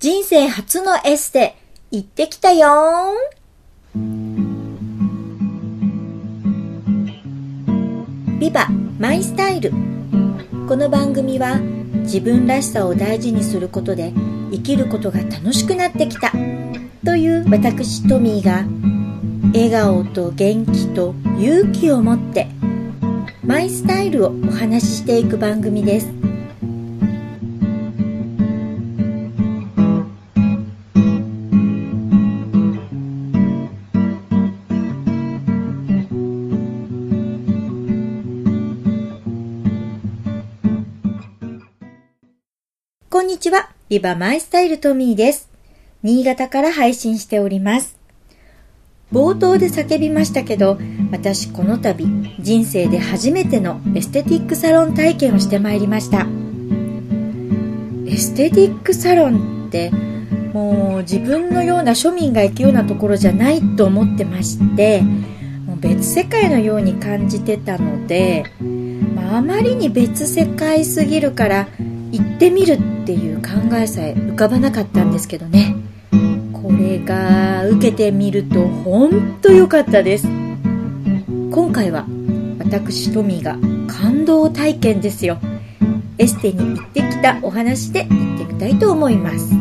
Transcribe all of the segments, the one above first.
人生初のエステ行ってきたよビバマイスタイル。この番組は自分らしさを大事にすることで生きることが楽しくなってきた。という私トミーが笑顔と元気と勇気を持ってマイスタイルをお話ししていく番組です。こんにちは。リバマイスタイルトミーです。新潟から配信しております。冒頭で叫びましたけど、私この度人生で初めてのエステティックサロン体験をしてまいりました。エステティックサロンってもう自分のような庶民が行くようなところじゃないと思ってまして、もう別世界のように感じてたので、まあ、まりに別世界すぎるから行ってみるっていう考えさえ浮かばなかったんですけどね。これが受けてみると本当良かったです。今回は私トミーが感動体験ですよ。エステに行ってきたお話で行ってみたいと思います。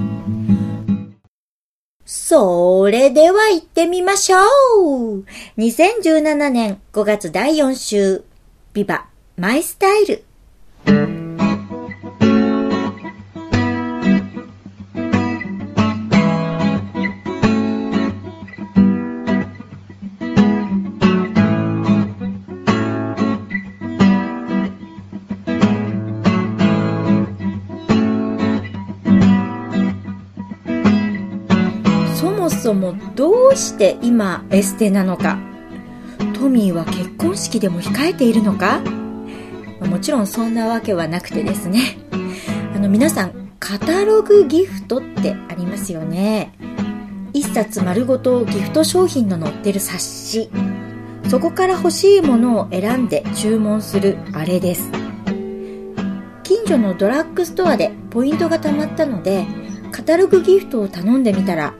それでは行ってみましょう !2017 年5月第4週ビバマイスタイル。そもそもどうして今エステなのか？トミーは結婚式でも控えているのか？もちろんそんなわけはなくてですね。あの皆さんカタログギフトってありますよね。一冊丸ごとギフト商品の載ってる冊子。そこから欲しいものを選んで注文するあれです。近所のドラッグストアでポイントが貯まったのでカタログギフトを頼んでみたら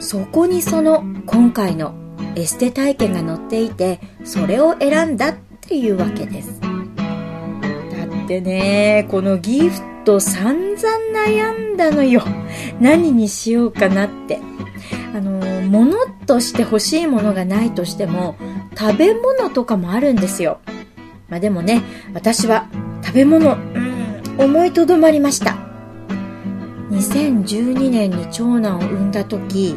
そこにその今回のエステ体験が載っていてそれを選んだっていうわけです。だってねこのギフト散々悩んだのよ。何にしようかなって。あの物として欲しいものがないとしても食べ物とかもあるんですよ。まあでもね私は食べ物うん思いとどまりました。2012年に長男を産んだ時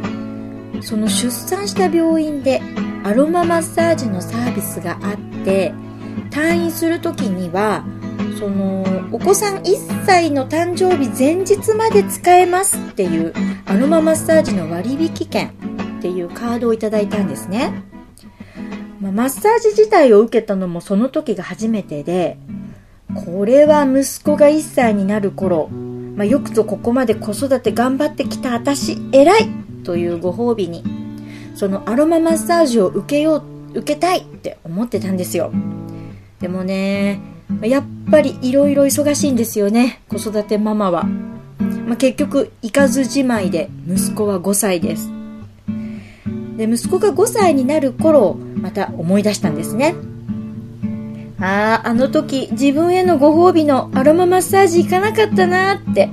その出産した病院でアロママッサージのサービスがあって退院する時にはそのお子さん1歳の誕生日前日まで使えますっていうアロママッサージの割引券っていうカードをいただいたんですね、まあ、マッサージ自体を受けたのもその時が初めてでこれは息子が1歳になる頃まあ、よくぞここまで子育て頑張ってきた私偉いというご褒美にそのアロママッサージを受けよう受けたいって思ってたんですよ。でもねやっぱりいろいろ忙しいんですよね子育てママは、まあ、結局行かずじまいで息子は5歳です。で息子が5歳になる頃また思い出したんですね。ああ、あの時自分へのご褒美のアロママッサージ行かなかったなって。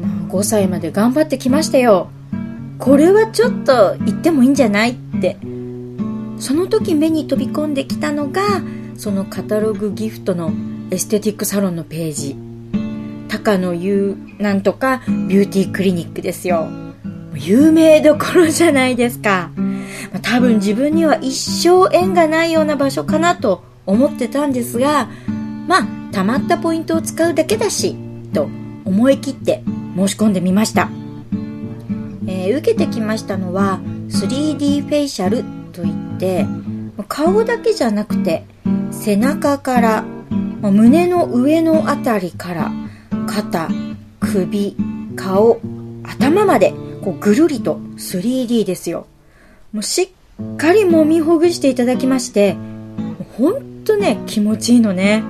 まあ、5歳まで頑張ってきましたよ。これはちょっと言ってもいいんじゃないって。その時目に飛び込んできたのが、そのカタログギフトのエステティックサロンのページ。高野優なんとかビューティークリニックですよ。有名どころじゃないですか。まあ、多分自分には一生縁がないような場所かなと思ってたんですがまあたまったポイントを使うだけだしと思い切って申し込んでみました、えー、受けてきましたのは 3D フェイシャルといって顔だけじゃなくて背中から胸の上のあたりから肩首顔頭までこうぐるりと 3D ですよ。もうしっかり揉みほぐしていただきまして本当ね気持ちいいのね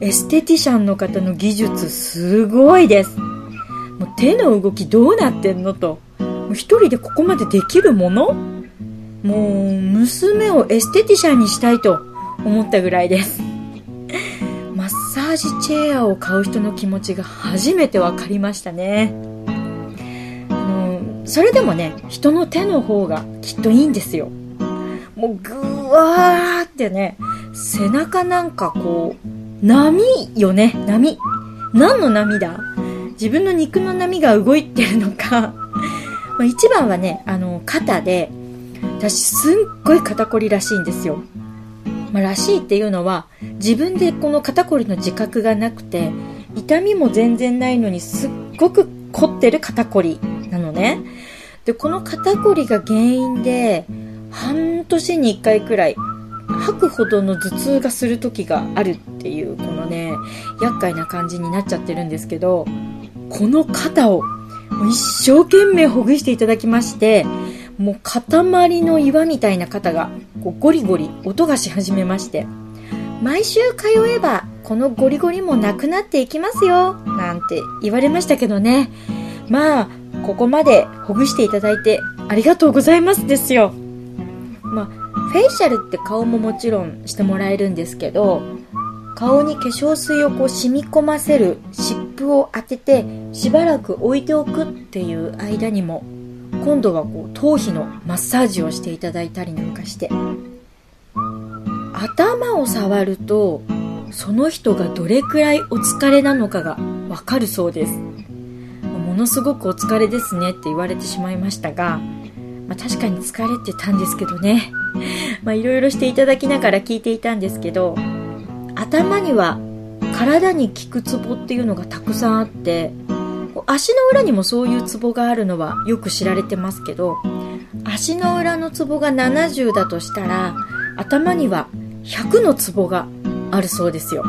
エステティシャンの方の技術すごいですもう手の動きどうなってんのと。もう一人でここまでできるもの？もう、娘をエステティシャンにしたいと思ったぐらいです。マッサージチェアを買う人の気持ちが初めて分かりましたね。あの、それでもね、人の手の方がきっといいんですよ。もうぐわーってね、背中なんかこう、波よね、波。何の波だ？自分の肉の波が動いてるのか 一番はね、あの、肩で、私すっごい肩こりらしいんですよ。まあ、らしいっていうのは、自分でこの肩こりの自覚がなくて、痛みも全然ないのにすっごく凝ってる肩こりなのね。で、この肩こりが原因で、半年に1回くらい吐くほどの頭痛がする時があるっていうこのね厄介な感じになっちゃってるんですけどこの肩を一生懸命ほぐしていただきましてもう塊の岩みたいな肩がこうゴリゴリ音がし始めまして毎週通えばこのゴリゴリもなくなっていきますよなんて言われましたけどね。まあここまでほぐしていただいてありがとうございますですよ。まあ、フェイシャルって顔ももちろんしてもらえるんですけど顔に化粧水をこう染み込ませる湿布を当ててしばらく置いておくっていう間にも今度はこう頭皮のマッサージをしていただいたりなんかして頭を触るとその人がどれくらいお疲れなのかがわかるそうです。ものすごくお疲れですねって言われてしまいましたがまあ、確かに疲れてたんですけどね。まあいろいろしていただきながら聞いていたんですけど、頭には体に効くツボっていうのがたくさんあって、足の裏にもそういうツボがあるのはよく知られてますけど、足の裏のツボが70だとしたら、頭には100のツボがあるそうですよ。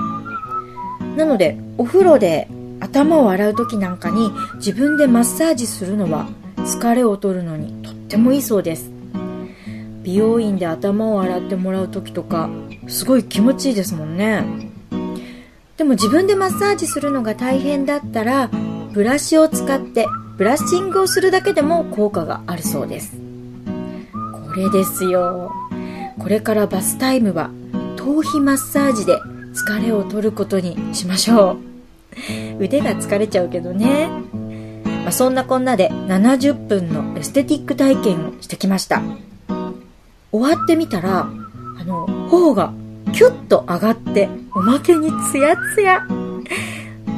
なので、お風呂で頭を洗う時なんかに自分でマッサージするのは疲れを取るのにとってもいいそうです。美容院で頭を洗ってもらう時とかすごい気持ちいいですもんね。でも自分でマッサージするのが大変だったらブラシを使ってブラッシングをするだけでも効果があるそうです。これですよ。これからバスタイムは頭皮マッサージで疲れを取ることにしましょう。腕が疲れちゃうけどね。まあ、そんなこんなで70分のエステティック体験をしてきました。終わってみたら、あの、頬がキュッと上がって、おまけにツヤツヤ。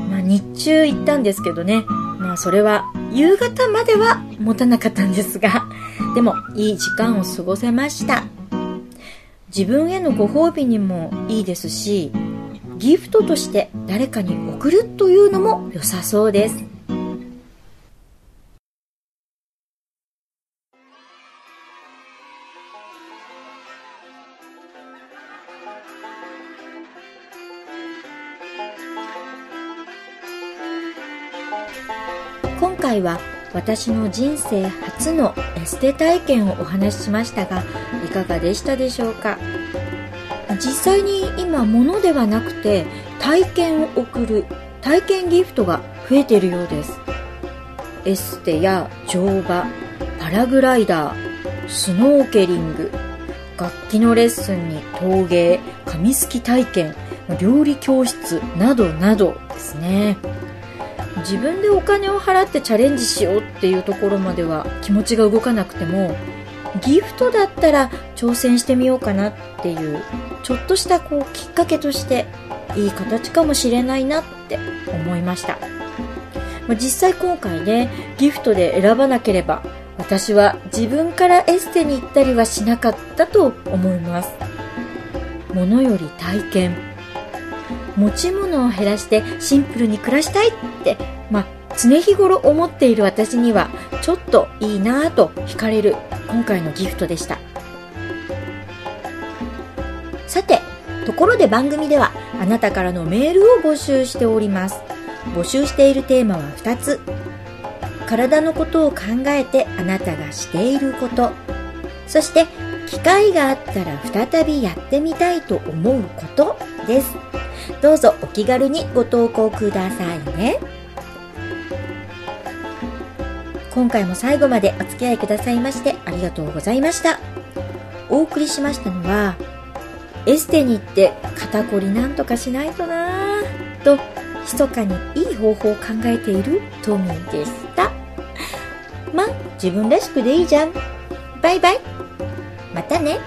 まあ、日中行ったんですけどね、まあ、それは夕方までは持たなかったんですが、でも、いい時間を過ごせました。自分へのご褒美にもいいですし、ギフトとして誰かに贈るというのも良さそうです。今回は私の人生初のエステ体験をお話ししましたがいかがでしたでしょうか？実際に今物ではなくて体験を送る体験ギフトが増えているようです。エステや乗馬パラグライダースノーケリング楽器のレッスンに陶芸紙すき体験料理教室などなどですね。自分でお金を払ってチャレンジしようっていうところまでは気持ちが動かなくてもギフトだったら挑戦してみようかなっていうちょっとしたこうきっかけとしていい形かもしれないなって思いました、まあ、実際今回ねギフトで選ばなければ私は自分からエステに行ったりはしなかったと思います。物より体験。持ち物を減らしてシンプルに暮らしたいって、まあ、常日頃思っている私にはちょっといいなぁと惹かれる今回のギフトでした。さてところで番組ではあなたからのメールを募集しております。募集しているテーマは2つ。体のことを考えてあなたがしていること。そして機会があったら再びやってみたいと思うことです。どうぞお気軽にご投稿くださいね。今回も最後までお付き合いくださいましてありがとうございました。お送りしましたのは、エステに行って肩こりなんとかしないとなぁと、密かにいい方法を考えているトミーでした。まあ、自分らしくでいいじゃん。バイバイ。またね。